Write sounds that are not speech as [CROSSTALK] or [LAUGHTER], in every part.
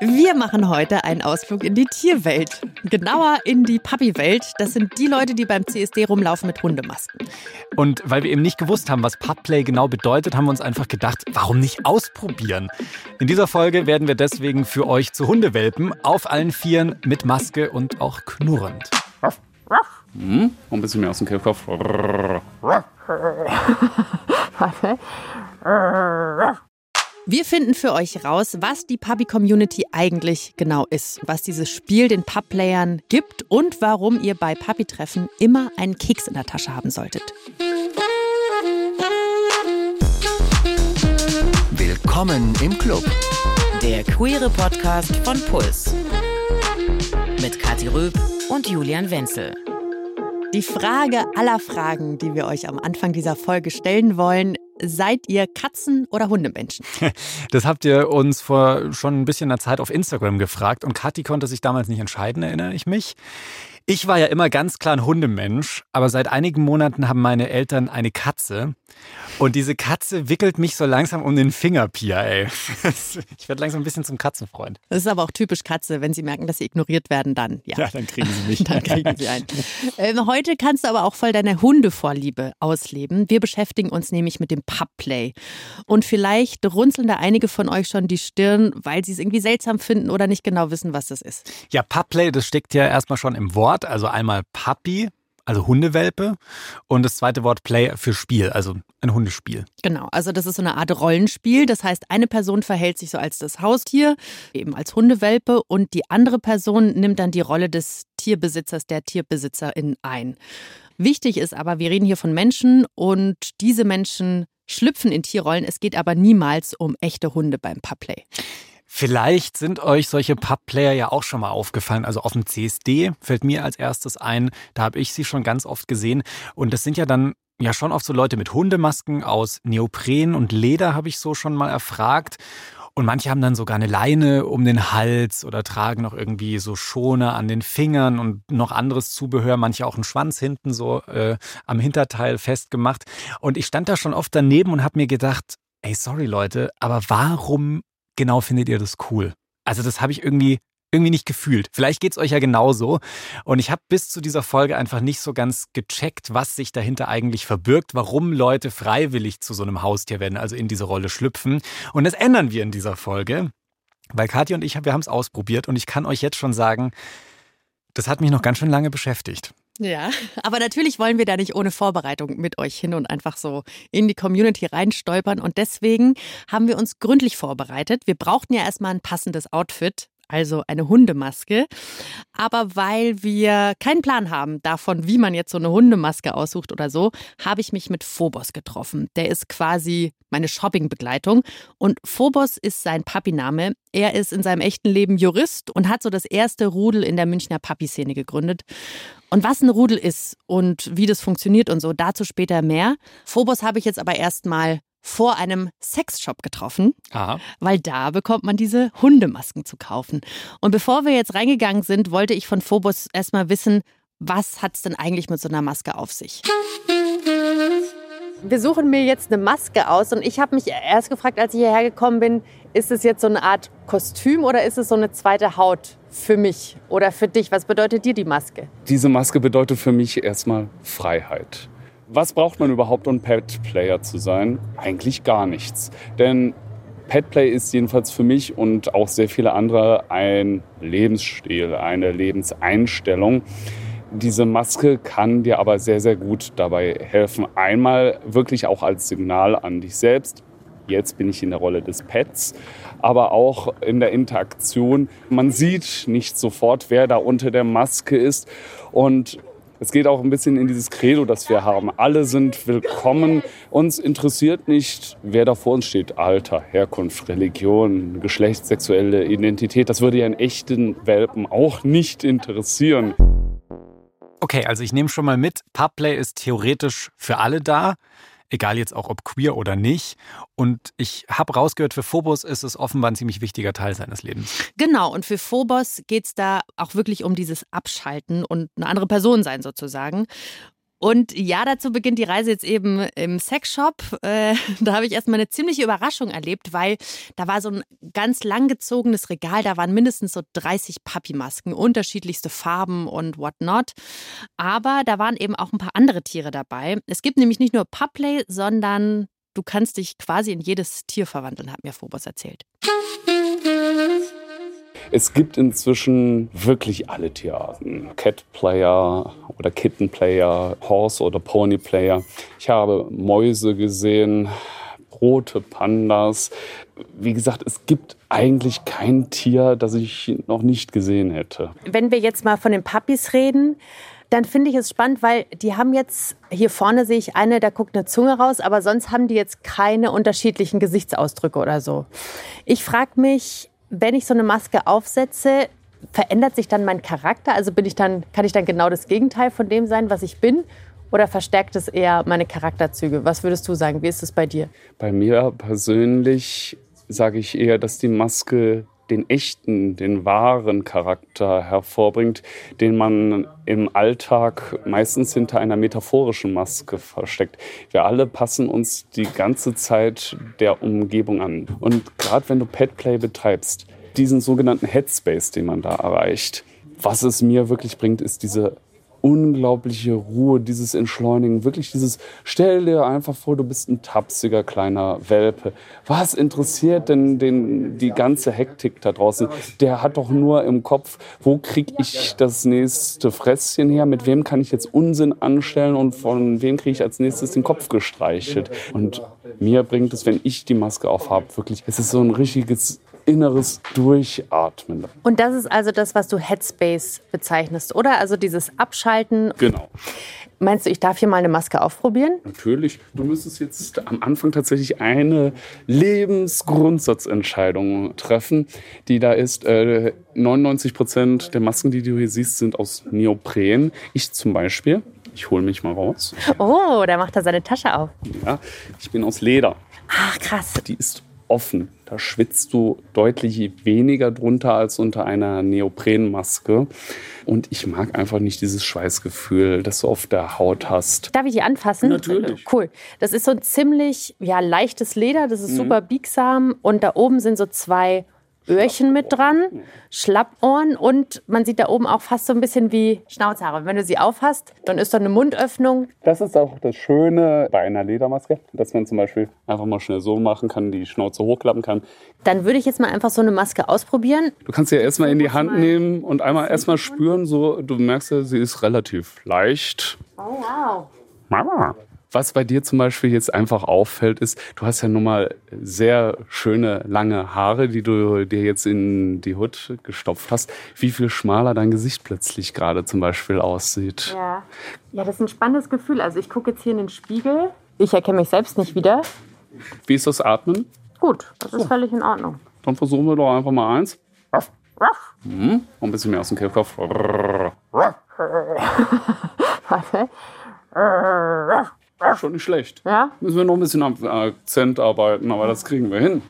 Wir machen heute einen Ausflug in die Tierwelt. Genauer in die Puppy-Welt. Das sind die Leute, die beim CSD rumlaufen mit Hundemasken. Und weil wir eben nicht gewusst haben, was Pupplay genau bedeutet, haben wir uns einfach gedacht, warum nicht ausprobieren? In dieser Folge werden wir deswegen für euch zu Hundewelpen auf allen Vieren mit Maske und auch knurrend. Hm? Ein bisschen mehr aus dem Kehlkopf. [LAUGHS] Warte. Wir finden für euch raus, was die Puppy Community eigentlich genau ist, was dieses Spiel den Pup-Playern gibt und warum ihr bei Puppy-Treffen immer einen Keks in der Tasche haben solltet. Willkommen im Club. Der queere Podcast von Puls. Mit Kathi Röb und Julian Wenzel. Die Frage aller Fragen, die wir euch am Anfang dieser Folge stellen wollen, seid ihr Katzen- oder Hundemenschen? [LAUGHS] Das habt ihr uns vor schon ein bisschen einer Zeit auf Instagram gefragt und Kathi konnte sich damals nicht entscheiden, erinnere ich mich. Ich war ja immer ganz klar ein Hundemensch, aber seit einigen Monaten haben meine Eltern eine Katze. Und diese Katze wickelt mich so langsam um den Finger, Pia, ey. [LAUGHS] Ich werde langsam ein bisschen zum Katzenfreund. Das ist aber auch typisch Katze, wenn sie merken, dass sie ignoriert werden, dann ja. Ja, dann kriegen sie mich. [LAUGHS] dann kriegen sie ein. Ähm, heute kannst du aber auch voll deine Hundevorliebe ausleben. Wir beschäftigen uns nämlich mit dem Pubplay. Und vielleicht runzeln da einige von euch schon die Stirn, weil sie es irgendwie seltsam finden oder nicht genau wissen, was das ist. Ja, Pubplay, das steckt ja erstmal schon im Wort. Also einmal Puppy, also Hundewelpe und das zweite Wort Play für Spiel, also ein Hundespiel. Genau, also das ist so eine Art Rollenspiel. Das heißt, eine Person verhält sich so als das Haustier, eben als Hundewelpe und die andere Person nimmt dann die Rolle des Tierbesitzers, der Tierbesitzerin ein. Wichtig ist aber, wir reden hier von Menschen und diese Menschen schlüpfen in Tierrollen. Es geht aber niemals um echte Hunde beim Pubplay. Vielleicht sind euch solche Pub-Player ja auch schon mal aufgefallen. Also auf dem CSD fällt mir als erstes ein, da habe ich sie schon ganz oft gesehen. Und das sind ja dann ja schon oft so Leute mit Hundemasken aus Neopren und Leder, habe ich so schon mal erfragt. Und manche haben dann sogar eine Leine um den Hals oder tragen noch irgendwie so Schoner an den Fingern und noch anderes Zubehör. Manche auch einen Schwanz hinten so äh, am Hinterteil festgemacht. Und ich stand da schon oft daneben und habe mir gedacht, ey, sorry Leute, aber warum genau findet ihr das cool? Also das habe ich irgendwie irgendwie nicht gefühlt. Vielleicht geht es euch ja genauso. Und ich habe bis zu dieser Folge einfach nicht so ganz gecheckt, was sich dahinter eigentlich verbirgt, warum Leute freiwillig zu so einem Haustier werden, also in diese Rolle schlüpfen. Und das ändern wir in dieser Folge. Weil Katja und ich, wir haben es ausprobiert und ich kann euch jetzt schon sagen, das hat mich noch ganz schön lange beschäftigt. Ja, aber natürlich wollen wir da nicht ohne Vorbereitung mit euch hin und einfach so in die Community reinstolpern. Und deswegen haben wir uns gründlich vorbereitet. Wir brauchten ja erstmal ein passendes Outfit also eine Hundemaske. Aber weil wir keinen Plan haben davon, wie man jetzt so eine Hundemaske aussucht oder so, habe ich mich mit Phobos getroffen. Der ist quasi meine Shoppingbegleitung. Und Phobos ist sein Papiname. Er ist in seinem echten Leben Jurist und hat so das erste Rudel in der Münchner Papi-Szene gegründet. Und was ein Rudel ist und wie das funktioniert und so, dazu später mehr. Phobos habe ich jetzt aber erstmal vor einem Sexshop getroffen, Aha. weil da bekommt man diese Hundemasken zu kaufen. Und bevor wir jetzt reingegangen sind, wollte ich von Phobos erstmal wissen, was hat es denn eigentlich mit so einer Maske auf sich? Wir suchen mir jetzt eine Maske aus und ich habe mich erst gefragt, als ich hierher gekommen bin, ist es jetzt so eine Art Kostüm oder ist es so eine zweite Haut für mich oder für dich? Was bedeutet dir die Maske? Diese Maske bedeutet für mich erstmal Freiheit. Was braucht man überhaupt, um Pet-Player zu sein? Eigentlich gar nichts. Denn Petplay ist jedenfalls für mich und auch sehr viele andere ein Lebensstil, eine Lebenseinstellung. Diese Maske kann dir aber sehr, sehr gut dabei helfen. Einmal wirklich auch als Signal an dich selbst. Jetzt bin ich in der Rolle des Pets, aber auch in der Interaktion. Man sieht nicht sofort, wer da unter der Maske ist. Und es geht auch ein bisschen in dieses Credo, das wir haben. Alle sind willkommen. Uns interessiert nicht, wer da vor uns steht. Alter, Herkunft, Religion, Geschlecht, sexuelle Identität. Das würde ja einen echten Welpen auch nicht interessieren. Okay, also ich nehme schon mal mit, Pubplay ist theoretisch für alle da egal jetzt auch ob queer oder nicht. Und ich habe rausgehört, für Phobos ist es offenbar ein ziemlich wichtiger Teil seines Lebens. Genau, und für Phobos geht es da auch wirklich um dieses Abschalten und eine andere Person sein sozusagen. Und ja, dazu beginnt die Reise jetzt eben im Sexshop. Äh, [LAUGHS] da habe ich erstmal eine ziemliche Überraschung erlebt, weil da war so ein ganz langgezogenes Regal. Da waren mindestens so 30 Papi-Masken, unterschiedlichste Farben und whatnot. Aber da waren eben auch ein paar andere Tiere dabei. Es gibt nämlich nicht nur Puplay, sondern du kannst dich quasi in jedes Tier verwandeln, hat mir Phobos erzählt. Es gibt inzwischen wirklich alle Tierarten. Cat Player oder Kitten Player, Horse oder Pony Player. Ich habe Mäuse gesehen, rote Pandas. Wie gesagt, es gibt eigentlich kein Tier, das ich noch nicht gesehen hätte. Wenn wir jetzt mal von den Puppies reden, dann finde ich es spannend, weil die haben jetzt, hier vorne sehe ich eine, da guckt eine Zunge raus, aber sonst haben die jetzt keine unterschiedlichen Gesichtsausdrücke oder so. Ich frage mich, wenn ich so eine Maske aufsetze, verändert sich dann mein Charakter? Also bin ich dann, kann ich dann genau das Gegenteil von dem sein, was ich bin? Oder verstärkt es eher meine Charakterzüge? Was würdest du sagen? Wie ist es bei dir? Bei mir persönlich sage ich eher, dass die Maske den echten, den wahren Charakter hervorbringt, den man im Alltag meistens hinter einer metaphorischen Maske versteckt. Wir alle passen uns die ganze Zeit der Umgebung an. Und gerade wenn du Petplay betreibst, diesen sogenannten Headspace, den man da erreicht, was es mir wirklich bringt, ist diese unglaubliche Ruhe, dieses Entschleunigen, wirklich dieses, stell dir einfach vor, du bist ein tapsiger kleiner Welpe. Was interessiert denn den, die ganze Hektik da draußen? Der hat doch nur im Kopf, wo kriege ich das nächste Fresschen her, mit wem kann ich jetzt Unsinn anstellen und von wem kriege ich als nächstes den Kopf gestreichelt? Und mir bringt es, wenn ich die Maske aufhabe, wirklich, es ist so ein richtiges inneres Durchatmen. Und das ist also das, was du Headspace bezeichnest, oder? Also dieses Abschalten. Genau. Meinst du, ich darf hier mal eine Maske aufprobieren? Natürlich. Du müsstest jetzt am Anfang tatsächlich eine Lebensgrundsatzentscheidung treffen, die da ist. Äh, 99 Prozent der Masken, die du hier siehst, sind aus Neopren. Ich zum Beispiel. Ich hole mich mal raus. Oh, da macht er seine Tasche auf. Ja, ich bin aus Leder. Ach, krass. Die ist offen. Da schwitzt du deutlich weniger drunter als unter einer Neoprenmaske. Und ich mag einfach nicht dieses Schweißgefühl, das du auf der Haut hast. Darf ich die anfassen? Natürlich. Cool. Das ist so ein ziemlich ja, leichtes Leder, das ist mhm. super biegsam. Und da oben sind so zwei Öhrchen mit dran, Schlappohren und man sieht da oben auch fast so ein bisschen wie Schnauzhaare. Wenn du sie aufhast, dann ist da eine Mundöffnung. Das ist auch das Schöne bei einer Ledermaske, dass man zum Beispiel einfach mal schnell so machen kann, die Schnauze hochklappen kann. Dann würde ich jetzt mal einfach so eine Maske ausprobieren. Du kannst sie ja erstmal in die Hand nehmen und einmal erstmal spüren, so du merkst ja, sie ist relativ leicht. Oh wow. Mama. Was bei dir zum Beispiel jetzt einfach auffällt, ist, du hast ja nun mal sehr schöne lange Haare, die du dir jetzt in die Hut gestopft hast. Wie viel schmaler dein Gesicht plötzlich gerade zum Beispiel aussieht. Ja, ja das ist ein spannendes Gefühl. Also ich gucke jetzt hier in den Spiegel. Ich erkenne mich selbst nicht wieder. Wie ist das Atmen? Gut, das ist völlig in Ordnung. Dann versuchen wir doch einfach mal eins. Ruff. Ruff. Mhm. ein bisschen mehr aus dem Kehlkopf. [LAUGHS] Warte. Schon nicht schlecht. Ja? Müssen wir noch ein bisschen am Akzent arbeiten, aber das kriegen wir hin.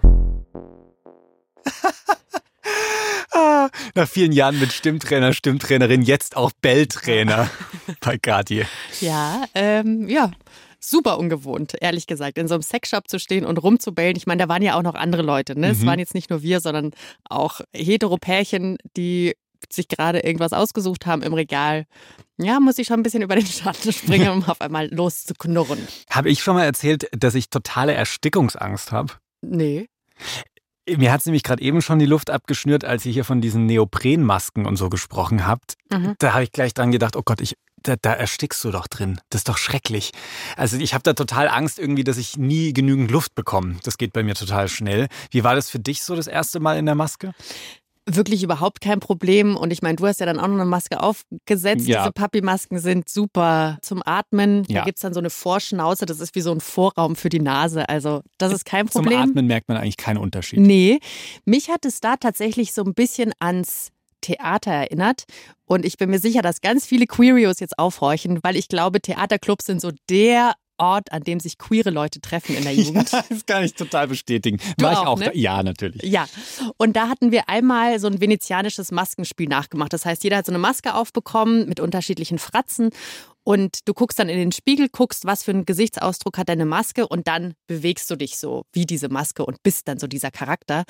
[LAUGHS] Nach vielen Jahren mit Stimmtrainer, Stimmtrainerin, jetzt auch Belltrainer [LAUGHS] bei Gadi. Ja, ähm, ja, super ungewohnt, ehrlich gesagt, in so einem Sexshop zu stehen und rumzubellen. Ich meine, da waren ja auch noch andere Leute. Ne? Mhm. Es waren jetzt nicht nur wir, sondern auch Heteropärchen, die sich gerade irgendwas ausgesucht haben im Regal. Ja, muss ich schon ein bisschen über den Schatten [LAUGHS] springen, um auf einmal loszuknurren. Habe ich schon mal erzählt, dass ich totale Erstickungsangst habe? Nee. Mir hat es nämlich gerade eben schon die Luft abgeschnürt, als ihr hier von diesen Neoprenmasken und so gesprochen habt. Mhm. Da habe ich gleich dran gedacht, oh Gott, ich, da, da, erstickst du doch drin. Das ist doch schrecklich. Also ich habe da total Angst irgendwie, dass ich nie genügend Luft bekomme. Das geht bei mir total schnell. Wie war das für dich so das erste Mal in der Maske? Wirklich überhaupt kein Problem. Und ich meine, du hast ja dann auch noch eine Maske aufgesetzt. Ja. Diese Papi-Masken sind super zum Atmen. Ja. Da gibt es dann so eine Vorschnauze, das ist wie so ein Vorraum für die Nase. Also das ist kein Problem. Zum Atmen merkt man eigentlich keinen Unterschied. Nee, mich hat es da tatsächlich so ein bisschen ans Theater erinnert. Und ich bin mir sicher, dass ganz viele Queerios jetzt aufhorchen, weil ich glaube, Theaterclubs sind so der Ort, an dem sich queere Leute treffen in der [LAUGHS] Jugend. Ja, das kann ich total bestätigen. Du War ich auch, auch ne? da? Ja, natürlich. Ja, und da hatten wir einmal so ein venezianisches Maskenspiel nachgemacht. Das heißt, jeder hat so eine Maske aufbekommen mit unterschiedlichen Fratzen und du guckst dann in den Spiegel, guckst, was für einen Gesichtsausdruck hat deine Maske und dann bewegst du dich so wie diese Maske und bist dann so dieser Charakter.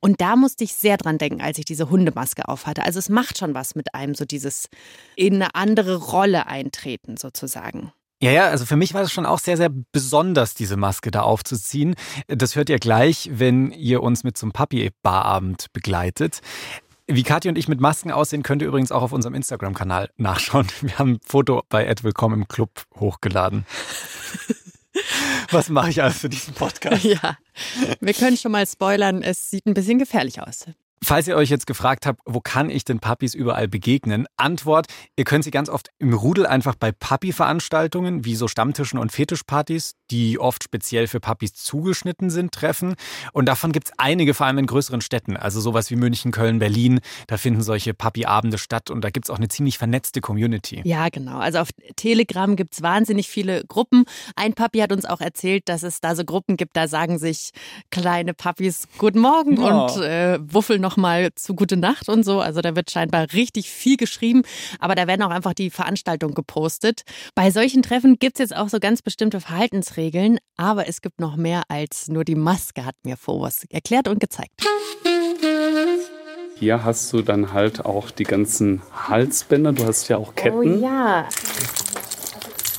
Und da musste ich sehr dran denken, als ich diese Hundemaske aufhatte. Also es macht schon was mit einem, so dieses in eine andere Rolle eintreten sozusagen. Ja, ja, also für mich war es schon auch sehr, sehr besonders, diese Maske da aufzuziehen. Das hört ihr gleich, wenn ihr uns mit zum Papi-Barabend begleitet. Wie Kathi und ich mit Masken aussehen, könnt ihr übrigens auch auf unserem Instagram-Kanal nachschauen. [LAUGHS] Wir haben ein Foto bei Ed Willkommen im Club hochgeladen. [LAUGHS] Was mache ich alles für diesen Podcast? Ja, wir können schon mal spoilern, es sieht ein bisschen gefährlich aus. Falls ihr euch jetzt gefragt habt, wo kann ich den Puppies überall begegnen? Antwort, ihr könnt sie ganz oft im Rudel einfach bei Puppy-Veranstaltungen, wie so Stammtischen und Fetischpartys, die oft speziell für Puppies zugeschnitten sind, treffen. Und davon gibt es einige, vor allem in größeren Städten, also sowas wie München, Köln, Berlin. Da finden solche Puppy-Abende statt und da gibt es auch eine ziemlich vernetzte Community. Ja, genau. Also auf Telegram gibt es wahnsinnig viele Gruppen. Ein Papi hat uns auch erzählt, dass es da so Gruppen gibt, da sagen sich kleine Puppies Guten Morgen Ja. und äh, wuffeln nochmal zu Gute Nacht und so. Also da wird scheinbar richtig viel geschrieben, aber da werden auch einfach die Veranstaltungen gepostet. Bei solchen Treffen gibt es jetzt auch so ganz bestimmte Verhaltensregeln, aber es gibt noch mehr als nur die Maske, hat mir Phobos erklärt und gezeigt. Hier hast du dann halt auch die ganzen Halsbänder. Du hast ja auch Ketten. Oh ja.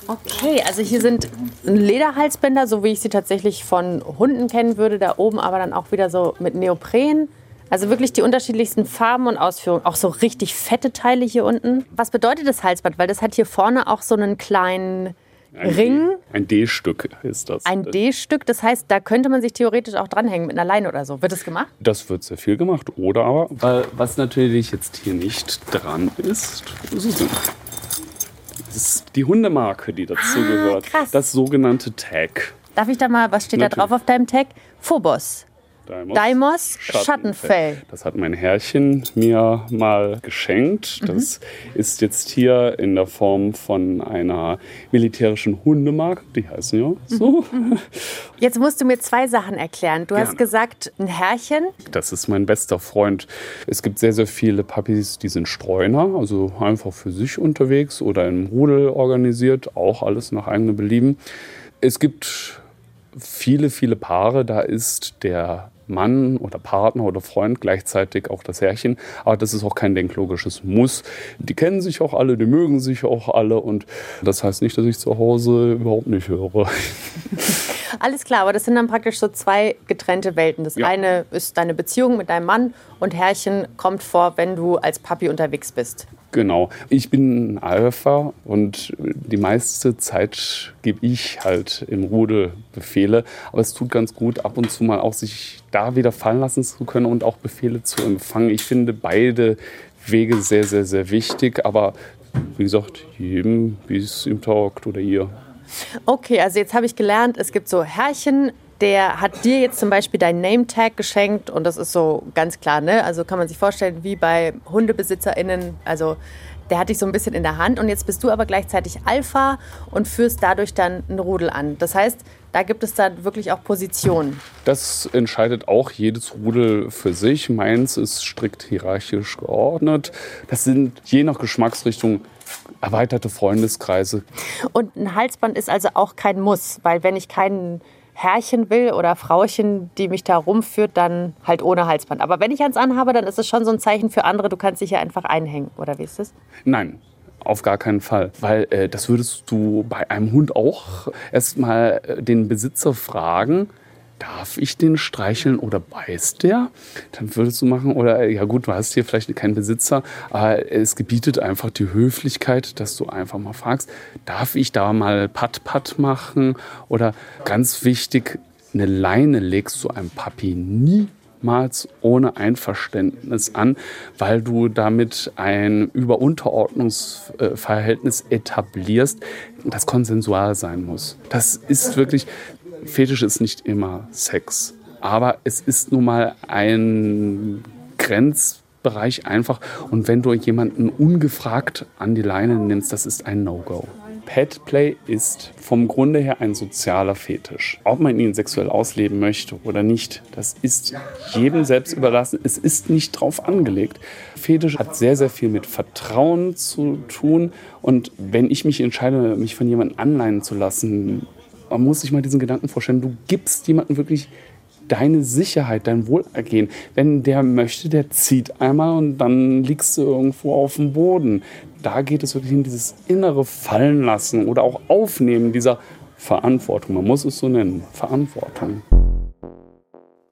Okay, also hier sind Lederhalsbänder, so wie ich sie tatsächlich von Hunden kennen würde, da oben aber dann auch wieder so mit Neopren. Also wirklich die unterschiedlichsten Farben und Ausführungen. Auch so richtig fette Teile hier unten. Was bedeutet das Halsband? Weil das hat hier vorne auch so einen kleinen Ein Ring, D- Ein D-Stück ist das. ein D-Stück. Das heißt, da könnte man sich theoretisch auch dranhängen mit einer Leine oder so. Wird das gemacht? Das wird sehr viel gemacht. Oder aber, weil, was natürlich jetzt hier nicht dran ist, es? Das ist die Hundemarke, die dazu gehört. krass. Das sogenannte Tag. Darf ich da mal, was steht da Natürlich. drauf auf deinem Tag? Phobos. Daimos, Daimos Schattenfell. Das hat mein Herrchen mir mal geschenkt. Mhm. Das ist jetzt hier in der Form von einer militärischen Hundemarke. Die heißen ja so. Mhm. Jetzt musst du mir zwei Sachen erklären. Du hast Gerne. gesagt, ein Herrchen. Das ist mein bester Freund. Es gibt sehr, sehr viele Puppies, die sind Streuner, also einfach für sich unterwegs oder im Rudel organisiert, auch alles nach eigenem Belieben. Es gibt viele, viele Paare, da ist der Mann oder Partner oder Freund gleichzeitig auch das Herrchen. Aber das ist auch kein denklogisches Muss. Die kennen sich auch alle, die mögen sich auch alle. Und das heißt nicht, dass ich zu Hause überhaupt nicht höre. [LAUGHS] Alles klar, aber das sind dann praktisch so zwei getrennte Welten. Das Ja. eine ist deine Beziehung mit deinem Mann und Herrchen kommt vor, wenn du als Papi unterwegs bist. Genau. Ich bin ein Alpha und die meiste Zeit gebe ich halt im Rudel Befehle. Aber es tut ganz gut, ab und zu mal auch sich da wieder fallen lassen zu können und auch Befehle zu empfangen. Ich finde beide Wege sehr, sehr, sehr wichtig. Aber wie gesagt, jedem, wie es ihm taugt oder ihr. Okay, also jetzt habe ich gelernt, es gibt so Herrchen, der hat dir jetzt zum Beispiel dein Name-Tag geschenkt und das ist so ganz klar, ne? Also kann man sich vorstellen, wie bei HundebesitzerInnen, also der hat dich so ein bisschen in der Hand und jetzt bist du aber gleichzeitig Alpha und führst dadurch dann ein Rudel an. Das heißt, da gibt es dann wirklich auch Positionen. Das entscheidet auch jedes Rudel für sich. Meins ist strikt hierarchisch geordnet. Das sind je nach Geschmacksrichtung erweiterte Freundeskreise. Und ein Halsband ist also auch kein Muss, weil wenn ich kein Herrchen will oder Frauchen, die mich da rumführt, dann halt ohne Halsband. Aber wenn ich eins anhabe, dann ist es schon so ein Zeichen für andere, du kannst dich ja einfach einhängen, oder wie ist das? Nein, auf gar keinen Fall. Weil äh, das würdest du bei einem Hund auch erstmal äh, den Besitzer fragen. Darf ich den streicheln oder beißt der? Dann würdest du machen, oder ja gut, du hast hier vielleicht keinen Besitzer, aber es gebietet einfach die Höflichkeit, dass du einfach mal fragst, darf ich da mal Pat-Pat machen? Oder ganz wichtig, eine Leine legst du einem Papi nie niemals ohne Einverständnis an, weil du damit ein Über-Unterordnungsverhältnis etablierst, das konsensual sein muss. Das ist wirklich, Fetisch ist nicht immer Sex, aber es ist nun mal ein Grenzbereich einfach und wenn du jemanden ungefragt an die Leine nimmst, das ist ein No-Go. Petplay ist vom Grunde her ein sozialer Fetisch. Ob man ihn sexuell ausleben möchte oder nicht, das ist jedem selbst überlassen. Es ist nicht drauf angelegt. Fetisch hat sehr, sehr viel mit Vertrauen zu tun. Und wenn ich mich entscheide, mich von jemandem anleihen zu lassen, man muss sich mal diesen Gedanken vorstellen, du gibst jemandem wirklich deine Sicherheit, dein Wohlergehen. Wenn der möchte, der zieht einmal und dann liegst du irgendwo auf dem Boden. Da geht es wirklich in dieses innere Fallen lassen oder auch Aufnehmen dieser Verantwortung. Man muss es so nennen, Verantwortung.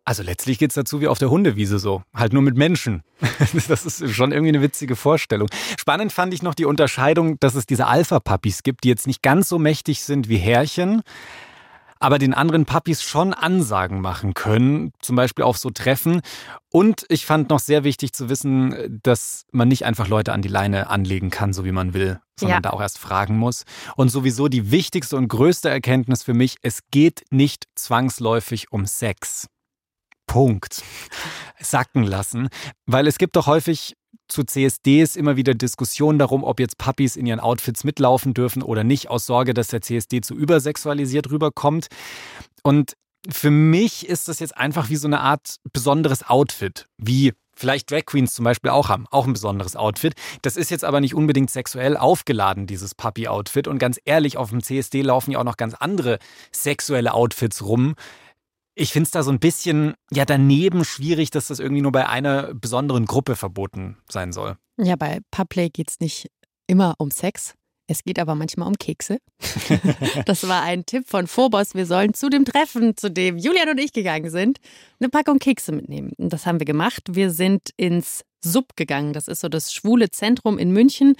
Also letztlich geht es dazu wie auf der Hundewiese so, halt nur mit Menschen. [LAUGHS] Das ist schon irgendwie eine witzige Vorstellung. Spannend fand ich noch die Unterscheidung, dass es diese Alpha-Puppies gibt, die jetzt nicht ganz so mächtig sind wie Härchen, aber den anderen Puppies schon Ansagen machen können, zum Beispiel auf so Treffen. Und ich fand noch sehr wichtig zu wissen, dass man nicht einfach Leute an die Leine anlegen kann, so wie man will, sondern ja. da auch erst fragen muss. Und sowieso die wichtigste und größte Erkenntnis für mich, es geht nicht zwangsläufig um Sex. Punkt. Sacken lassen. Weil es gibt doch häufig zu CSDs immer wieder Diskussionen darum, ob jetzt Puppies in ihren Outfits mitlaufen dürfen oder nicht, aus Sorge, dass der CSD zu übersexualisiert rüberkommt. Und für mich ist das jetzt einfach wie so eine Art besonderes Outfit, wie vielleicht Drag Queens zum Beispiel auch haben, auch ein besonderes Outfit. Das ist jetzt aber nicht unbedingt sexuell aufgeladen, dieses Puppy-Outfit. Und ganz ehrlich, auf dem CSD laufen ja auch noch ganz andere sexuelle Outfits rum, ich finde es da so ein bisschen ja daneben schwierig, dass das irgendwie nur bei einer besonderen Gruppe verboten sein soll. Ja, bei Public geht es nicht immer um Sex. Es geht aber manchmal um Kekse. [LAUGHS] das war ein Tipp von Phobos. Wir sollen zu dem Treffen, zu dem Julian und ich gegangen sind, eine Packung Kekse mitnehmen. Und das haben wir gemacht. Wir sind ins Sub gegangen. Das ist so das schwule Zentrum in München.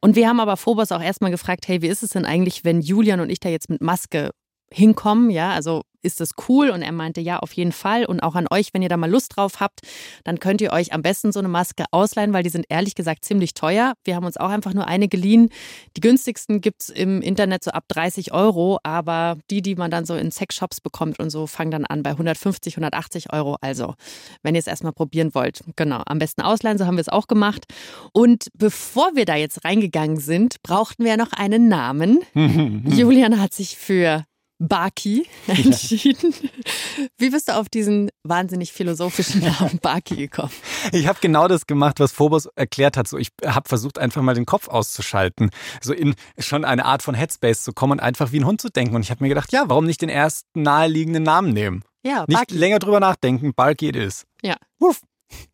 Und wir haben aber Phobos auch erstmal gefragt, hey, wie ist es denn eigentlich, wenn Julian und ich da jetzt mit Maske hinkommen, ja, also ist das cool? Und er meinte, ja, auf jeden Fall. Und auch an euch, wenn ihr da mal Lust drauf habt, dann könnt ihr euch am besten so eine Maske ausleihen, weil die sind ehrlich gesagt ziemlich teuer. Wir haben uns auch einfach nur eine geliehen. Die günstigsten gibt es im Internet so ab 30 Euro, aber die, die man dann so in Sexshops bekommt und so, fangen dann an bei 150, 180 Euro. Also, wenn ihr es erstmal probieren wollt, genau, am besten ausleihen, so haben wir es auch gemacht. Und bevor wir da jetzt reingegangen sind, brauchten wir noch einen Namen. [LAUGHS] Julian hat sich für Baki entschieden. Ja. Wie bist du auf diesen wahnsinnig philosophischen Namen [LAUGHS] Baki gekommen? Ich habe genau das gemacht, was Phobos erklärt hat. So, ich habe versucht, einfach mal den Kopf auszuschalten, so in schon eine Art von Headspace zu kommen und einfach wie ein Hund zu denken. Und ich habe mir gedacht, ja, warum nicht den ersten naheliegenden Namen nehmen? Ja, Nicht länger drüber nachdenken, Barky it is. Ja. Wuff.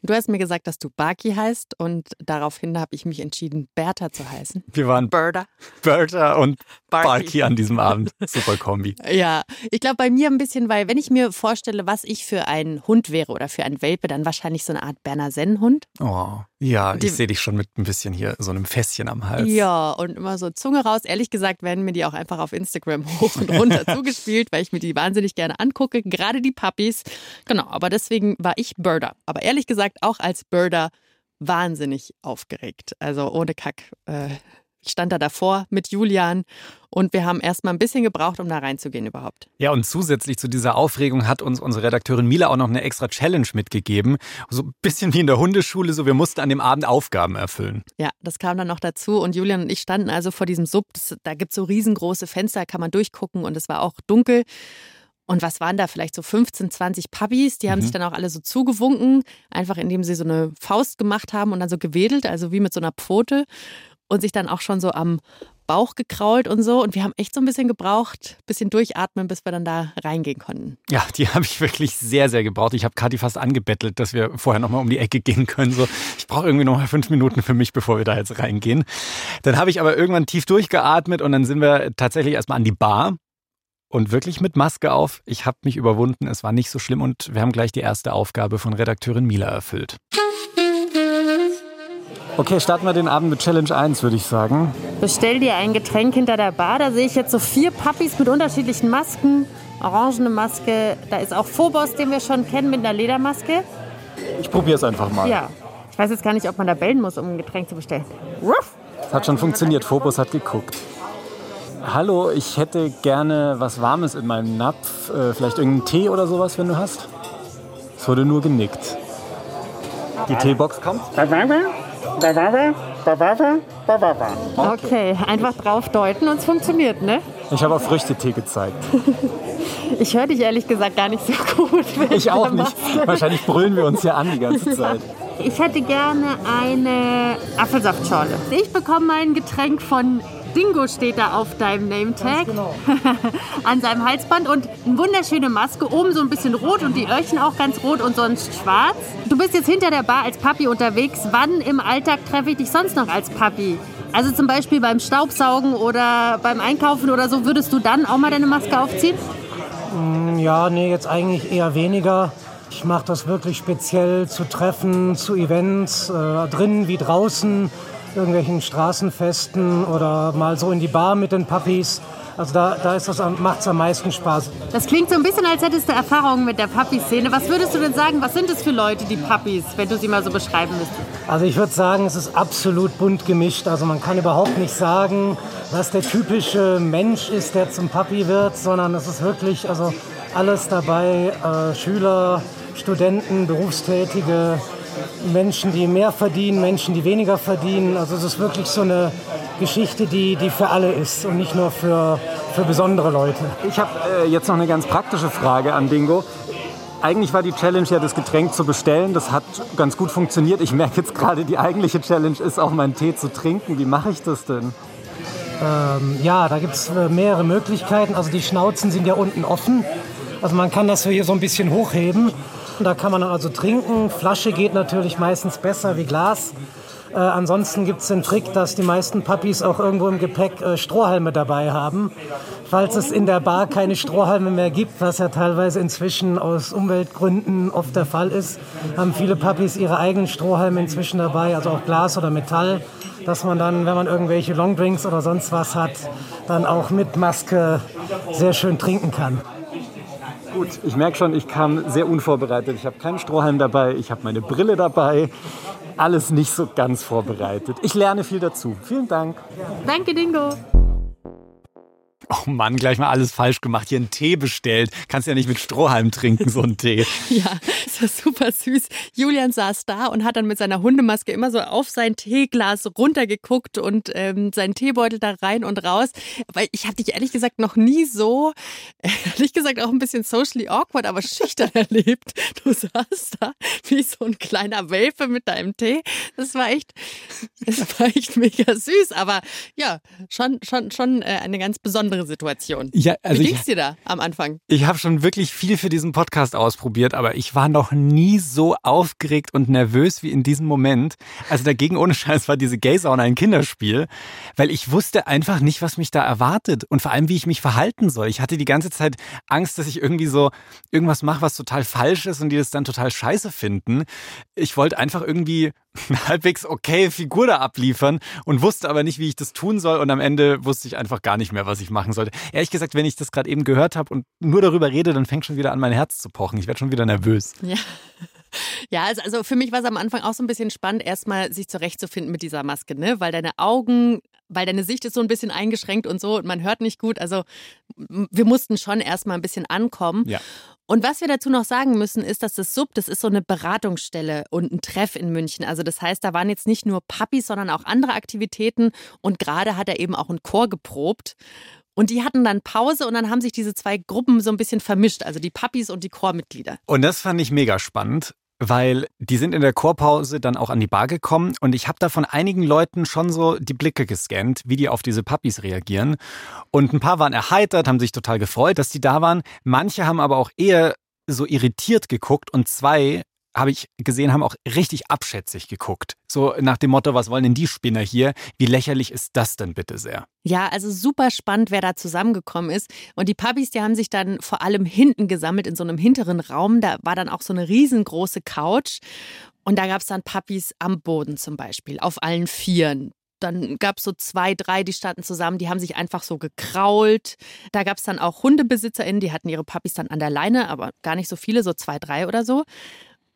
Du hast mir gesagt, dass du Baki heißt und daraufhin habe ich mich entschieden, Bertha zu heißen. Wir waren Bertha. Bertha und Barky, Barky an diesem Abend. [LAUGHS] Super Kombi. Ja, ich glaube bei mir ein bisschen, weil wenn ich mir vorstelle, was ich für ein Hund wäre oder für ein Welpe, dann wahrscheinlich so eine Art Berner Sennenhund. Oh, ja, die, ich sehe dich schon mit ein bisschen hier so einem Fässchen am Hals. Ja, und immer so Zunge raus. Ehrlich gesagt werden mir die auch einfach auf Instagram hoch und runter [LAUGHS] zugespielt, weil ich mir die wahnsinnig gerne angucke, gerade die Puppies. Genau, aber deswegen war ich Birder. Aber ehrlich gesagt auch als Birder wahnsinnig aufgeregt. Also ohne Kack. Äh, ich stand da davor mit Julian und wir haben erst mal ein bisschen gebraucht, um da reinzugehen überhaupt. Ja, und zusätzlich zu dieser Aufregung hat uns unsere Redakteurin Mila auch noch eine extra Challenge mitgegeben. So ein bisschen wie in der Hundeschule, so wir mussten an dem Abend Aufgaben erfüllen. Ja, das kam dann noch dazu und Julian und ich standen also vor diesem Sub. Da gibt es so riesengroße Fenster, kann man durchgucken und es war auch dunkel. Und was waren da vielleicht so 15, 20 Puppies? Die haben mhm. sich dann auch alle so zugewunken, einfach indem sie so eine Faust gemacht haben und dann so gewedelt, also wie mit so einer Pfote und sich dann auch schon so am Bauch gekrault und so. Und wir haben echt so ein bisschen gebraucht, ein bisschen durchatmen, bis wir dann da reingehen konnten. Ja, die [LAUGHS] habe ich wirklich sehr, sehr gebraucht. Ich habe Kathi fast angebettelt, dass wir vorher nochmal um die Ecke gehen können. So, ich brauche irgendwie noch mal fünf Minuten für mich, bevor wir da jetzt reingehen. Dann habe ich aber irgendwann tief durchgeatmet und dann sind wir tatsächlich erstmal an die Bar und wirklich mit Maske auf. Ich habe mich überwunden, es war nicht so schlimm und wir haben gleich die erste Aufgabe von Redakteurin Mila erfüllt. Okay, starten wir den Abend mit Challenge 1, würde ich sagen. Bestell dir ein Getränk hinter der Bar. Da sehe ich jetzt so vier Puppies mit unterschiedlichen Masken. Orangene Maske. Da ist auch Phobos, den wir schon kennen, mit einer Ledermaske. Ich probiere es einfach mal. Ja. Ich weiß jetzt gar nicht, ob man da bellen muss, um ein Getränk zu bestellen. Ruff! Es hat schon funktioniert. Phobos hat geguckt. Hallo, ich hätte gerne was Warmes in meinem Napf. Äh, vielleicht irgendeinen Tee oder sowas, wenn du hast. Es wurde nur genickt. Die Teebox kommt. Bavava, Bavava, Bavava. Okay, einfach drauf deuten und es funktioniert, ne? Ich habe auf Früchtetee gezeigt. [LAUGHS] Ich höre dich ehrlich gesagt gar nicht so gut. Ich auch nicht. Wahrscheinlich brüllen wir uns hier an die ganze [LAUGHS] Zeit. Ich hätte gerne eine Apfelsaftschorle. Ich bekomme mein Getränk von Dingo steht da auf deinem Nametag [LAUGHS] an seinem Halsband und eine wunderschöne Maske, oben so ein bisschen rot und die Öhrchen auch ganz rot und sonst schwarz. Du bist jetzt hinter der Bar als Papi unterwegs. Wann im Alltag treffe ich dich sonst noch als Papi? Also zum Beispiel beim Staubsaugen oder beim Einkaufen oder so, würdest du dann auch mal deine Maske aufziehen? Ja, nee, jetzt eigentlich eher weniger. Ich mache das wirklich speziell zu Treffen, zu Events, äh, drinnen wie draußen, irgendwelchen Straßenfesten oder mal so in die Bar mit den Puppies. Also da, da ist das, macht es am meisten Spaß. Das klingt so ein bisschen, als hättest du Erfahrungen mit der Papi-Szene. Was würdest du denn sagen, was sind es für Leute, die Puppies, wenn du sie mal so beschreiben müsstest? Also ich würde sagen, es ist absolut bunt gemischt. Also man kann überhaupt nicht sagen, was der typische Mensch ist, der zum Papi wird, sondern es ist wirklich also alles dabei. Äh, Schüler, Studenten, Berufstätige, Menschen, die mehr verdienen, Menschen, die weniger verdienen. Also es ist wirklich so eine Geschichte, die, die für alle ist und nicht nur für, für besondere Leute. Ich habe äh, jetzt noch eine ganz praktische Frage an Dingo. Eigentlich war die Challenge ja, das Getränk zu bestellen. Das hat ganz gut funktioniert. Ich merke jetzt gerade, die eigentliche Challenge ist auch meinen Tee zu trinken. Wie mache ich das denn? Ähm, ja, da gibt es äh, mehrere Möglichkeiten. Also die Schnauzen sind ja unten offen. Also man kann das hier so ein bisschen hochheben. Da kann man dann also trinken. Flasche geht natürlich meistens besser wie Glas. Äh, ansonsten gibt es den Trick, dass die meisten Puppies auch irgendwo im Gepäck äh, Strohhalme dabei haben. Falls es in der Bar keine Strohhalme mehr gibt, was ja teilweise inzwischen aus Umweltgründen oft der Fall ist, haben viele Puppies ihre eigenen Strohhalme inzwischen dabei, also auch Glas oder Metall, dass man dann, wenn man irgendwelche Longdrinks oder sonst was hat, dann auch mit Maske sehr schön trinken kann. Gut, ich merke schon, ich kam sehr unvorbereitet. Ich habe keinen Strohhalm dabei, ich habe meine Brille dabei. Alles nicht so ganz vorbereitet. Ich lerne viel dazu. Vielen Dank. Danke, Dingo. Oh Mann, gleich mal alles falsch gemacht. Hier einen Tee bestellt. Kannst ja nicht mit Strohhalm trinken, so einen Tee. [LAUGHS] ja, ist ja super süß. Julian saß da und hat dann mit seiner Hundemaske immer so auf sein Teeglas runtergeguckt und ähm, seinen Teebeutel da rein und raus. Weil ich habe dich ehrlich gesagt noch nie so, [LAUGHS] ehrlich gesagt auch ein bisschen socially awkward, aber schüchtern [LAUGHS] erlebt. Du saßt da wie so ein kleiner Welpe mit deinem Tee. Das war echt, das war echt mega süß. Aber ja, schon, schon, schon äh, eine ganz besondere andere Situation. Ja, also Wie ging's dir da am Anfang? Ich habe schon wirklich viel für diesen Podcast ausprobiert, aber ich war noch nie so aufgeregt und nervös wie in diesem Moment. Also dagegen ohne Scheiß war diese Gay-Sauna ein Kinderspiel, weil ich wusste einfach nicht, was mich da erwartet und vor allem, wie ich mich verhalten soll. Ich hatte die ganze Zeit Angst, dass ich irgendwie so irgendwas mache, was total falsch ist und die das dann total scheiße finden. Ich wollte einfach irgendwie [LAUGHS] halbwegs okay Figur da abliefern und wusste aber nicht, wie ich das tun soll. Und am Ende wusste ich einfach gar nicht mehr, was ich machen sollte. Ehrlich gesagt, wenn ich das gerade eben gehört habe und nur darüber rede, dann fängt schon wieder an, mein Herz zu pochen. Ich werde schon wieder nervös. Ja. [LAUGHS] Ja, also, also für mich war es am Anfang auch so ein bisschen spannend, erstmal sich zurechtzufinden mit dieser Maske, ne? Weil deine Augen, weil deine Sicht ist so ein bisschen eingeschränkt und so und man hört nicht gut. Also wir mussten schon erstmal ein bisschen ankommen. Ja. Und was wir dazu noch sagen müssen, ist, dass das Sub, das ist so eine Beratungsstelle und ein Treff in München. Also das heißt, da waren jetzt nicht nur Puppies, sondern auch andere Aktivitäten. Und gerade hat er eben auch einen Chor geprobt. Und die hatten dann Pause und dann haben sich diese zwei Gruppen so ein bisschen vermischt, also die Puppies und die Chormitglieder. Und das fand ich mega spannend, weil die sind in der Chorpause dann auch an die Bar gekommen und ich habe da von einigen Leuten schon so die Blicke gescannt, wie die auf diese Puppies reagieren. Und ein paar waren erheitert, haben sich total gefreut, dass die da waren. Manche haben aber auch eher so irritiert geguckt und zwei habe ich gesehen, haben auch richtig abschätzig geguckt. So nach dem Motto, was wollen denn die Spinner hier? Wie lächerlich ist das denn bitte sehr? Ja, also super spannend, wer da zusammengekommen ist. Und die Puppies, die haben sich dann vor allem hinten gesammelt, in so einem hinteren Raum. Da war dann auch so eine riesengroße Couch. Und da gab es dann Puppies am Boden zum Beispiel, auf allen Vieren dann gab es so zwei, drei, die standen zusammen, die haben sich einfach so gekrault. Da gab es dann auch HundebesitzerInnen, die hatten ihre Puppies dann an der Leine, aber gar nicht so viele, so zwei, drei oder so.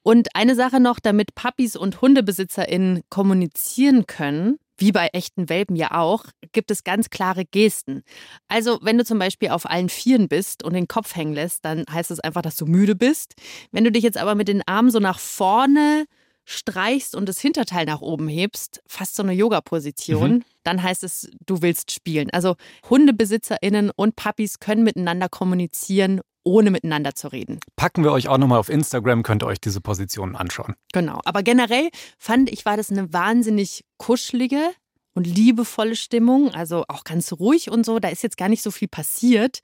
Und eine Sache noch, damit Puppies und HundebesitzerInnen kommunizieren können, wie bei echten Welpen ja auch, gibt es ganz klare Gesten. Also, wenn du zum Beispiel auf allen Vieren bist und den Kopf hängen lässt, dann heißt es das einfach, dass du müde bist. Wenn du dich jetzt aber mit den Armen so nach vorne streichst und das Hinterteil nach oben hebst, fast so eine Yoga-Position, Mhm. dann heißt es, du willst spielen. Also HundebesitzerInnen und Puppies können miteinander kommunizieren, ohne miteinander zu reden. Packen wir euch auch nochmal auf Instagram, könnt ihr euch diese Positionen anschauen. Genau. Aber generell fand ich, war das eine wahnsinnig kuschelige und liebevolle Stimmung. Also auch ganz ruhig und so. Da ist jetzt gar nicht so viel passiert.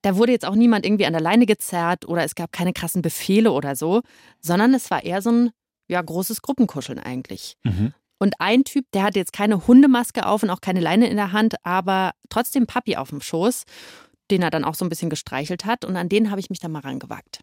Da wurde jetzt auch niemand irgendwie an der Leine gezerrt oder es gab keine krassen Befehle oder so, sondern es war eher so ein ja, großes Gruppenkuscheln eigentlich. Mhm. Und ein Typ, der hatte jetzt keine Hundemaske auf und auch keine Leine in der Hand, aber trotzdem Papi auf dem Schoß, den er dann auch so ein bisschen gestreichelt hat. Und an den habe ich mich dann mal rangewagt.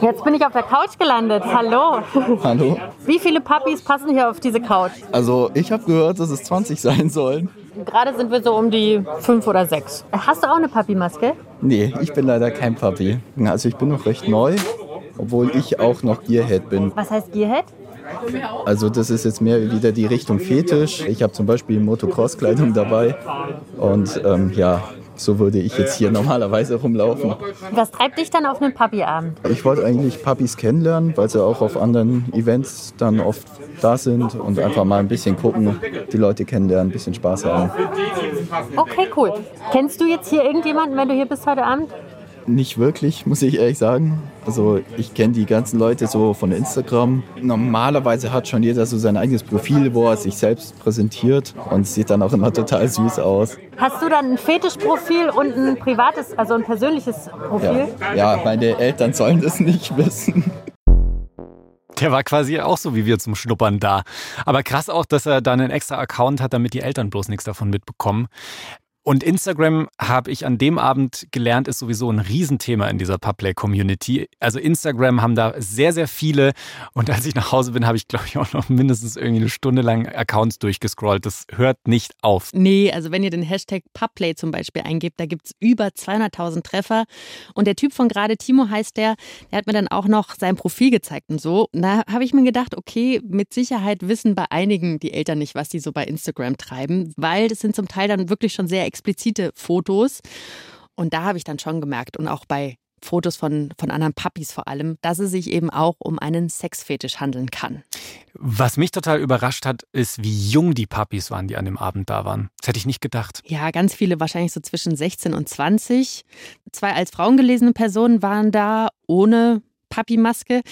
Jetzt bin ich auf der Couch gelandet. Hallo. Hallo. Wie viele Puppies passen hier auf diese Couch? Also ich habe gehört, dass es 20 sein sollen. Gerade sind wir so um die fünf oder sechs. Hast du auch eine Papi-Maske? Nee, ich bin leider kein Papi. Also ich bin noch recht neu, obwohl ich auch noch Gearhead bin. Was heißt Gearhead? Also das ist jetzt mehr wieder die Richtung Fetisch. Ich habe zum Beispiel Motocross-Kleidung dabei und ähm, ja, so würde ich jetzt hier normalerweise rumlaufen. Was treibt dich dann auf einen Papi-Abend? Ich wollte eigentlich Papis kennenlernen, weil sie auch auf anderen Events dann oft da sind und einfach mal ein bisschen gucken, die Leute kennenlernen, ein bisschen Spaß haben. Okay, cool. Kennst du jetzt hier irgendjemanden, wenn du hier bist heute Abend? Nicht wirklich, muss ich ehrlich sagen. Also ich kenne die ganzen Leute so von Instagram. Normalerweise hat schon jeder so sein eigenes Profil, wo er sich selbst präsentiert und sieht dann auch immer total süß aus. Hast du dann ein Fetischprofil und ein privates, also ein persönliches Profil? Ja, ja meine Eltern sollen das nicht wissen. Der war quasi auch so wie wir zum Schnuppern da. Aber krass auch, dass er dann einen extra Account hat, damit die Eltern bloß nichts davon mitbekommen. Und Instagram, habe ich an dem Abend gelernt, ist sowieso ein Riesenthema in dieser Public-Community. Also Instagram haben da sehr, sehr viele. Und als ich nach Hause bin, habe ich, glaube ich, auch noch mindestens irgendwie eine Stunde lang Accounts durchgescrollt. Das hört nicht auf. Nee, also wenn ihr den Hashtag Pubplay zum Beispiel eingebt, da gibt es über 200.000 Treffer. Und der Typ von gerade, Timo heißt der, der hat mir dann auch noch sein Profil gezeigt und so. Und da habe ich mir gedacht, okay, mit Sicherheit wissen bei einigen die Eltern nicht, was die so bei Instagram treiben, weil das sind zum Teil dann wirklich schon sehr explizite Fotos. Und da habe ich dann schon gemerkt und auch bei Fotos von, von anderen Puppies vor allem, dass es sich eben auch um einen Sexfetisch handeln kann. Was mich total überrascht hat, ist, wie jung die Puppies waren, die an dem Abend da waren. Das hätte ich nicht gedacht. Ja, ganz viele, wahrscheinlich so zwischen 16 und 20. Zwei als Frauen gelesene Personen waren da ohne Papi-Maske.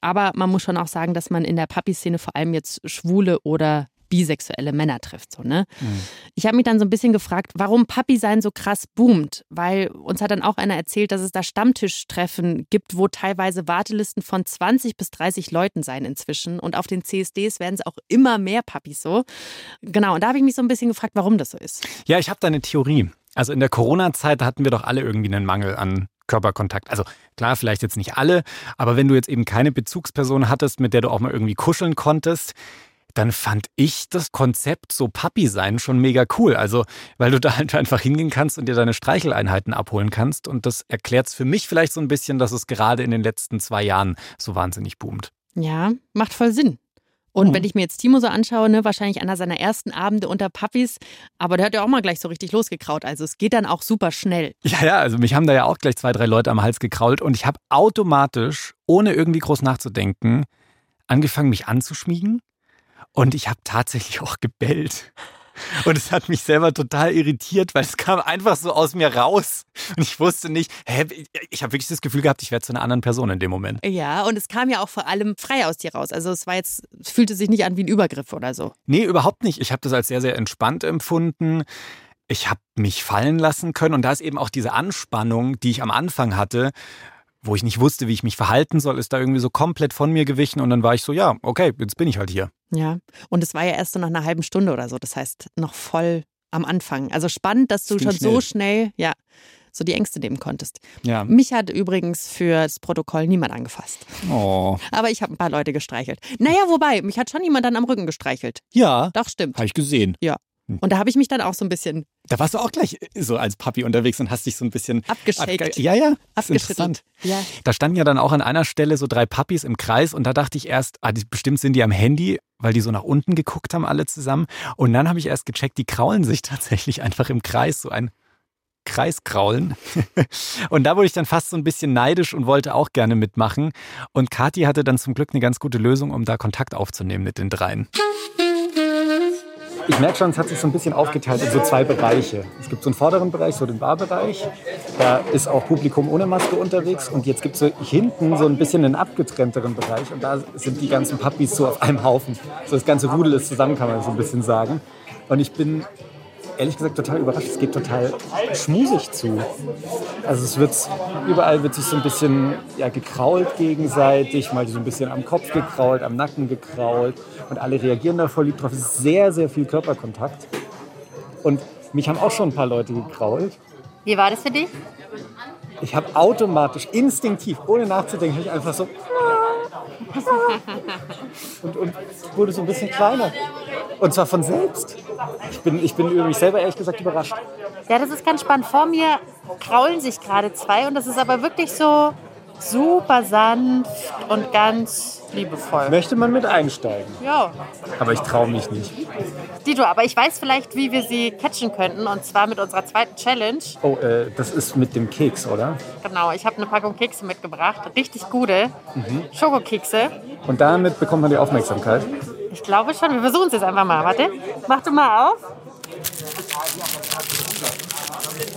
Aber man muss schon auch sagen, dass man in der Papi-Szene vor allem jetzt schwule oder bisexuelle Männer trifft. So, ne? Ich habe mich dann so ein bisschen gefragt, warum Papi-Sein so krass boomt. Weil uns hat dann auch einer erzählt, dass es da Stammtischtreffen gibt, wo teilweise Wartelisten von 20 bis 30 Leuten sein inzwischen. Und auf den CSDs werden es auch immer mehr Papis so. Genau, und da habe ich mich so ein bisschen gefragt, warum das so ist. Ja, ich habe da eine Theorie. Also in der Corona-Zeit hatten wir doch alle irgendwie einen Mangel an Körperkontakt. Also klar, vielleicht jetzt nicht alle, aber wenn du jetzt eben keine Bezugsperson hattest, mit der du auch mal irgendwie kuscheln konntest, dann fand ich das Konzept so Papi sein schon mega cool. Also, weil du da halt einfach hingehen kannst und dir deine Streicheleinheiten abholen kannst. Und das erklärt es für mich vielleicht so ein bisschen, dass es gerade in den letzten zwei Jahren so wahnsinnig boomt. Ja, macht voll Sinn. Und wenn ich mir jetzt Timo so anschaue, ne, wahrscheinlich einer seiner ersten Abende unter Puppies, aber der hat ja auch mal gleich so richtig losgekraut. Also es geht dann auch super schnell. Ja, ja, also mich haben da ja auch gleich zwei, drei Leute am Hals gekrault und ich habe automatisch, ohne irgendwie groß nachzudenken, angefangen, mich anzuschmiegen. Und ich habe tatsächlich auch gebellt. Und es hat mich selber total irritiert, weil es kam einfach so aus mir raus. Und ich wusste nicht, hä, ich habe wirklich das Gefühl gehabt, ich werde zu einer anderen Person in dem Moment. Ja, und es kam ja auch vor allem frei aus dir raus. Also es war jetzt, es fühlte sich nicht an wie ein Übergriff oder so. Nee, überhaupt nicht. Ich habe das als sehr, sehr entspannt empfunden. Ich habe mich fallen lassen können. Und da ist eben auch diese Anspannung, die ich am Anfang hatte, wo ich nicht wusste, wie ich mich verhalten soll, ist da irgendwie so komplett von mir gewichen. Und dann war ich so, ja, okay, jetzt bin ich halt hier. Ja, und es war ja erst so nach einer halben Stunde oder so. Das heißt, noch voll am Anfang. Also spannend, dass du schon so schnell, ja, so die Ängste nehmen konntest. Ja. Mich hat übrigens fürs Protokoll niemand angefasst. Oh. Aber ich habe ein paar Leute gestreichelt. Naja, wobei, mich hat schon jemand dann am Rücken gestreichelt. Ja. Doch, stimmt. Habe ich gesehen. Ja. Und da habe ich mich dann auch so ein bisschen Da warst du auch gleich so als Papi unterwegs und hast dich so ein bisschen abgeschickt. abge- Ja, ja. Interessant. Ja. Da standen ja dann auch an einer Stelle so drei Papis im Kreis und da dachte ich erst, ah, die, bestimmt sind die am Handy, weil die so nach unten geguckt haben, alle zusammen. Und dann habe ich erst gecheckt, die kraulen sich [LAUGHS] tatsächlich einfach im Kreis, so ein Kreis kraulen. [LAUGHS] und da wurde ich dann fast so ein bisschen neidisch und wollte auch gerne mitmachen. Und Kathi hatte dann zum Glück eine ganz gute Lösung, um da Kontakt aufzunehmen mit den dreien. Ich merke schon, es hat sich so ein bisschen aufgeteilt in so zwei Bereiche. Es gibt so einen vorderen Bereich, so den Barbereich. Da ist auch Publikum ohne Maske unterwegs. Und jetzt gibt es so hinten so ein bisschen einen abgetrennteren Bereich. Und da sind die ganzen Puppies so auf einem Haufen. So das ganze Rudel ist zusammen, kann man so ein bisschen sagen. Und ich bin ehrlich gesagt total überrascht. Es geht total schmusig zu. Also es wird überall wird sich so ein bisschen ja, gekrault gegenseitig, mal so ein bisschen am Kopf gekrault, am Nacken gekrault und alle reagieren da voll lieb drauf. Es ist sehr, sehr viel Körperkontakt. Und mich haben auch schon ein paar Leute gekrault. Wie war das für dich? Ich habe automatisch, instinktiv, ohne nachzudenken, ich einfach so [LAUGHS] und, und wurde so ein bisschen kleiner. Und zwar von selbst. Ich bin, ich bin über mich selber ehrlich gesagt überrascht. Ja, das ist ganz spannend. Vor mir kraulen sich gerade zwei und das ist aber wirklich so super sanft und ganz liebevoll. Möchte man mit einsteigen? Ja. Aber ich traue mich nicht. Dito, aber ich weiß vielleicht, wie wir sie catchen könnten und zwar mit unserer zweiten Challenge. Oh, äh, das ist mit dem Keks, oder? Genau, ich habe eine Packung Kekse mitgebracht. Richtig gute Mhm. Schokokekse. Und damit bekommt man die Aufmerksamkeit. Ich glaube schon. Wir versuchen es jetzt einfach mal. Warte, mach du mal auf.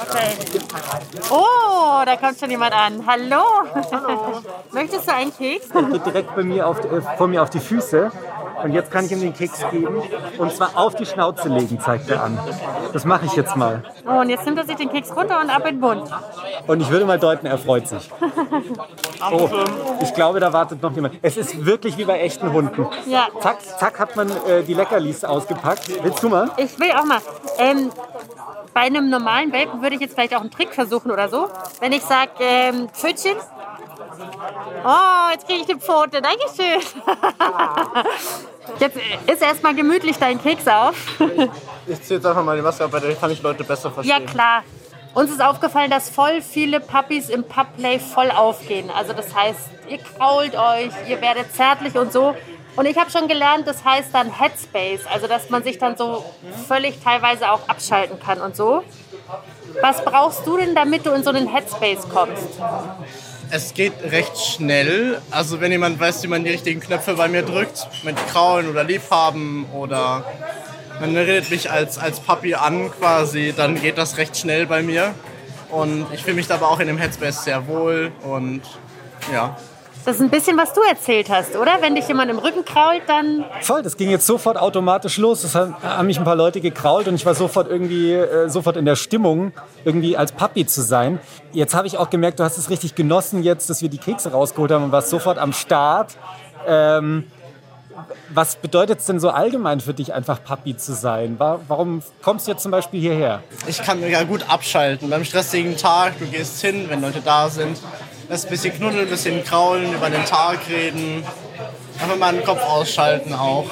Okay. Oh, da kommt schon jemand an. Hallo. [LAUGHS] Möchtest du einen Keks? Geht direkt bei mir auf, äh, vor mir auf die Füße. Und jetzt kann ich ihm den Keks geben. Und zwar auf die Schnauze legen, zeigt er an. Das mache ich jetzt mal. Oh, und jetzt nimmt er sich den Keks runter und ab in den Mund. Und ich würde mal deuten, er freut sich. [LAUGHS] Oh, ich glaube, da wartet noch jemand. Es ist wirklich wie bei echten Hunden. Ja. Zack, zack hat man äh, die Leckerlis ausgepackt. Willst du mal? Ich will auch mal. Ähm, bei einem normalen Welpen würde ich jetzt vielleicht auch einen Trick versuchen oder so. Wenn ich sage, ähm, Pfötchen. Oh, jetzt kriege ich die Pfote. Dankeschön. [LAUGHS] Jetzt ist erstmal gemütlich dein Keks auf. Ich ziehe jetzt einfach mal die Maske ab, weil dann kann ich Leute besser Ja, verstehen. klar. Uns ist aufgefallen, dass voll viele Puppies im Pubplay voll aufgehen. Also das heißt, ihr krault euch, ihr werdet zärtlich und so. Und ich habe schon gelernt, das heißt dann Headspace. Also dass man sich dann so völlig teilweise auch abschalten kann und so. Was brauchst du denn, damit du in so einen Headspace kommst? Es geht recht schnell. Also wenn jemand weiß, wie man die richtigen Knöpfe bei mir drückt, mit Kraulen oder Liebhaben oder man redet mich als, als Papi an quasi, dann geht das recht schnell bei mir. Und ich fühle mich dabei auch in dem Headspace sehr wohl und ja. Das ist ein bisschen, was du erzählt hast, oder? Wenn dich jemand im Rücken krault, dann Voll, das ging jetzt sofort automatisch los. Es haben haben mich ein paar Leute gekrault und ich war sofort irgendwie äh, sofort in der Stimmung, irgendwie als Papi zu sein. Jetzt habe ich auch gemerkt, du hast es richtig genossen jetzt, dass wir die Kekse rausgeholt haben und warst sofort am Start. Ähm, was bedeutet es denn so allgemein für dich, einfach Papi zu sein? Wa- Warum kommst du jetzt zum Beispiel hierher? Ich kann ja gut abschalten. Beim stressigen Tag, du gehst hin, wenn Leute da sind, lässt ein bisschen knuddeln, ein bisschen kraulen, über den Tag reden. Einfach mal den Kopf ausschalten auch.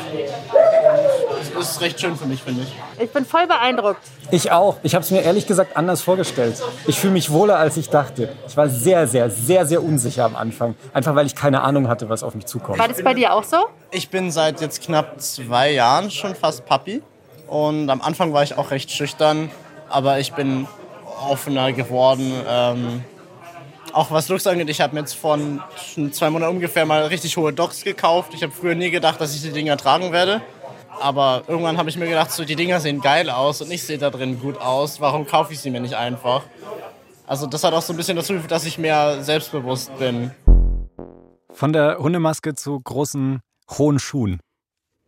Das ist recht schön für mich, finde ich. ich bin voll beeindruckt. Ich auch. Ich habe es mir ehrlich gesagt anders vorgestellt. Ich fühle mich wohler, als ich dachte. Ich war sehr, sehr, sehr, sehr unsicher am Anfang. Einfach weil ich keine Ahnung hatte, was auf mich zukommt. War das bei dir auch so? Ich bin seit jetzt knapp zwei Jahren schon fast Papi. Und am Anfang war ich auch recht schüchtern. Aber ich bin offener geworden. Ähm, auch was Looks angeht, ich habe mir jetzt vor zwei Monaten ungefähr mal richtig hohe Docks gekauft. Ich habe früher nie gedacht, dass ich die Dinger tragen werde. Aber irgendwann habe ich mir gedacht, so, die Dinger sehen geil aus und ich sehe da drin gut aus. Warum kaufe ich sie mir nicht einfach? Also das hat auch so ein bisschen dazu geführt, dass ich mehr selbstbewusst bin. Von der Hundemaske zu großen, hohen Schuhen.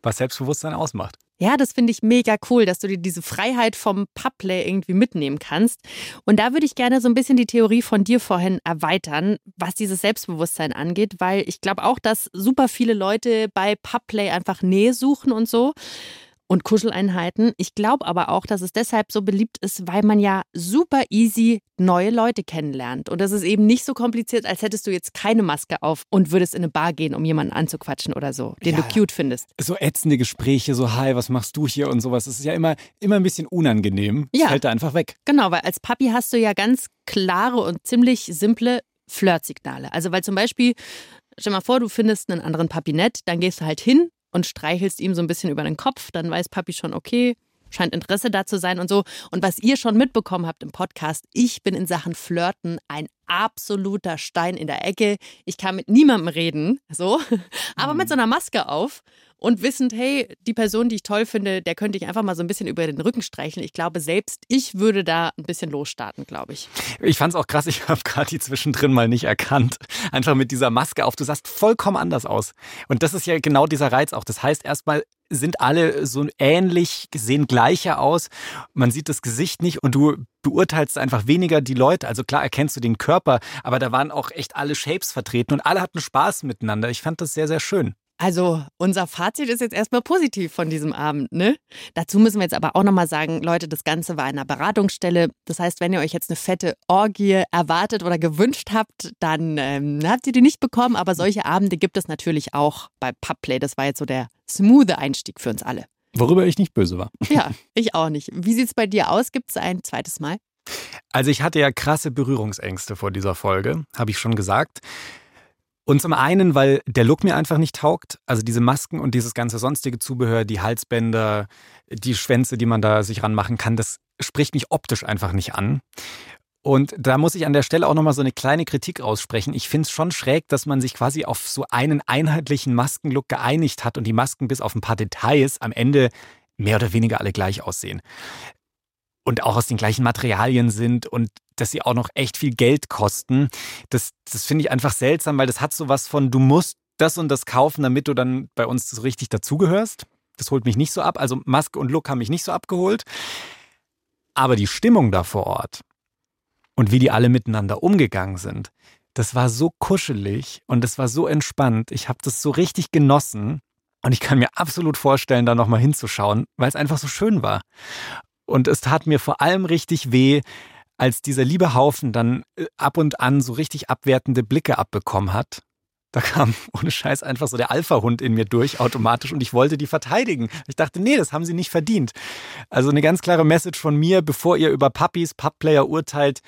Was Selbstbewusstsein ausmacht. Ja, das finde ich mega cool, dass du dir diese Freiheit vom Pubplay irgendwie mitnehmen kannst. Und da würde ich gerne so ein bisschen die Theorie von dir vorhin erweitern, was dieses Selbstbewusstsein angeht, weil ich glaube auch, dass super viele Leute bei Pubplay einfach Nähe suchen und so. Und Kuscheleinheiten. Ich glaube aber auch, dass es deshalb so beliebt ist, weil man ja super easy neue Leute kennenlernt. Und das ist eben nicht so kompliziert, als hättest du jetzt keine Maske auf und würdest in eine Bar gehen, um jemanden anzuquatschen oder so, den Ja. du cute findest. So ätzende Gespräche, so hi, was machst du hier und sowas. Das ist ja immer, immer ein bisschen unangenehm. Das Ja. fällt da einfach weg. Genau, weil als Papi hast du ja ganz klare und ziemlich simple Flirtsignale. Also weil zum Beispiel, stell mal vor, du findest einen anderen Papi nett, dann gehst du halt hin und streichelst ihm so ein bisschen über den Kopf, dann weiß Papi schon, okay, scheint Interesse da zu sein und so. Und was ihr schon mitbekommen habt im Podcast, ich bin in Sachen Flirten ein absoluter Stein in der Ecke. Ich kann mit niemandem reden, so, [LAUGHS] aber mit so einer Maske auf und wissend, hey, die Person, die ich toll finde, der könnte ich einfach mal so ein bisschen über den Rücken streicheln. Ich glaube, selbst ich würde da ein bisschen losstarten, glaube ich. Ich fand es auch krass, ich habe gerade die zwischendrin mal nicht erkannt. Einfach mit dieser Maske auf, du sahst vollkommen anders aus. Und das ist ja genau dieser Reiz auch. Das heißt, erstmal sind alle so ähnlich, sehen gleicher aus. Man sieht das Gesicht nicht und du beurteilst einfach weniger die Leute. Also klar erkennst du den Körper, aber da waren auch echt alle Shapes vertreten und alle hatten Spaß miteinander. Ich fand das sehr, sehr schön. Also unser Fazit ist jetzt erstmal positiv von diesem Abend, ne? Dazu müssen wir jetzt aber auch nochmal sagen, Leute, das Ganze war in einer Beratungsstelle. Das heißt, wenn ihr euch jetzt eine fette Orgie erwartet oder gewünscht habt, dann ähm, habt ihr die nicht bekommen. Aber solche Abende gibt es natürlich auch bei Pubplay. Das war jetzt so der smooth Einstieg für uns alle. Worüber ich nicht böse war. Ja, [LAUGHS] ich auch nicht. Wie sieht es bei dir aus? Gibt es ein zweites Mal? Also ich hatte ja krasse Berührungsängste vor dieser Folge, habe ich schon gesagt. Und zum einen, weil der Look mir einfach nicht taugt. Also diese Masken und dieses ganze sonstige Zubehör, die Halsbänder, die Schwänze, die man da sich ranmachen kann, das spricht mich optisch einfach nicht an. Und da muss ich an der Stelle auch nochmal so eine kleine Kritik aussprechen. Ich finde es schon schräg, dass man sich quasi auf so einen einheitlichen Maskenlook geeinigt hat und die Masken bis auf ein paar Details am Ende mehr oder weniger alle gleich aussehen. Und auch aus den gleichen Materialien sind und dass sie auch noch echt viel Geld kosten. Das, das finde ich einfach seltsam, weil das hat so was von, du musst das und das kaufen, damit du dann bei uns so richtig dazugehörst. Das holt mich nicht so ab. Also Maske und Look haben mich nicht so abgeholt. Aber die Stimmung da vor Ort und wie die alle miteinander umgegangen sind, das war so kuschelig und es war so entspannt. Ich habe das so richtig genossen und ich kann mir absolut vorstellen, da nochmal hinzuschauen, weil es einfach so schön war. Und es tat mir vor allem richtig weh, als dieser liebe Haufen dann äh, ab und an so richtig abwertende Blicke abbekommen hat. Da kam [LAUGHS] ohne Scheiß einfach so der Alpha-Hund in mir durch automatisch und ich wollte die verteidigen. Ich dachte, nee, das haben sie nicht verdient. Also eine ganz klare Message von mir, bevor ihr über Puppies, Pup-Player urteilt,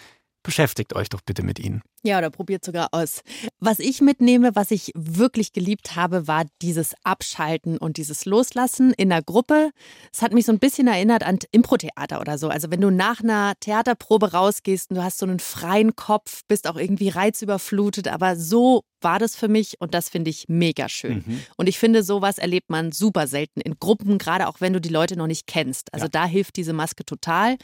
beschäftigt euch doch bitte mit ihnen. Ja, oder probiert sogar aus. Was ich mitnehme, was ich wirklich geliebt habe, war dieses Abschalten und dieses Loslassen in der Gruppe. Es hat mich so ein bisschen erinnert an Impro-Theater oder so. Also wenn du nach einer Theaterprobe rausgehst und du hast so einen freien Kopf, bist auch irgendwie reizüberflutet, aber so war das für mich und das finde ich mega schön. Mhm. Und ich finde, sowas erlebt man super selten in Gruppen, gerade auch wenn du die Leute noch nicht kennst. Also ja. da hilft diese Maske total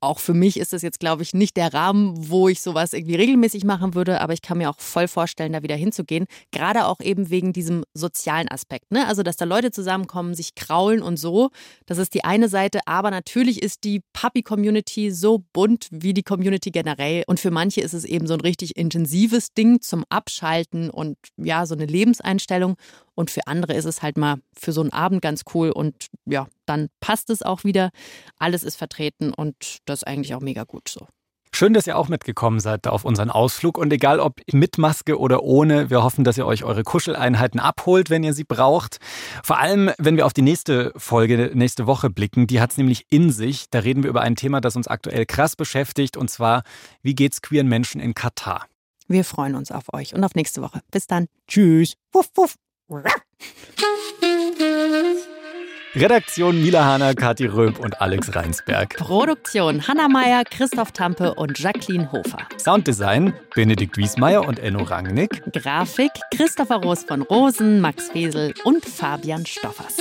auch für mich ist das jetzt, glaube ich, nicht der Rahmen, wo ich sowas irgendwie regelmäßig machen würde, aber ich kann mir auch voll vorstellen, da wieder hinzugehen. Gerade auch eben wegen diesem sozialen Aspekt. Ne? Also, dass da Leute zusammenkommen, sich kraulen und so. Das ist die eine Seite, aber natürlich ist die Puppy-Community so bunt wie die Community generell. Und für manche ist es eben so ein richtig intensives Ding zum Abschalten und ja, so eine Lebenseinstellung. Und für andere ist es halt mal für so einen Abend ganz cool und ja, dann passt es auch wieder. Alles ist vertreten und das ist eigentlich auch mega gut so. Schön, dass ihr auch mitgekommen seid auf unseren Ausflug. Und egal ob mit Maske oder ohne, wir hoffen, dass ihr euch eure Kuscheleinheiten abholt, wenn ihr sie braucht. Vor allem, wenn wir auf die nächste Folge, nächste Woche blicken. Die hat es nämlich in sich. Da reden wir über ein Thema, das uns aktuell krass beschäftigt. Und zwar, wie geht's queeren Menschen in Katar? Wir freuen uns auf euch und auf nächste Woche. Bis dann. Tschüss. Wuff, wuff. Redaktion Mila Hanna, Kathi Röb und Alex Reinsberg. Produktion Hanna Meyer, Christoph Tampe und Jacqueline Hofer. Sounddesign Benedikt Wiesmeier und Enno Rangnick. Grafik Christopher Roos von Rosen, Max Fesel und Fabian Stoffers.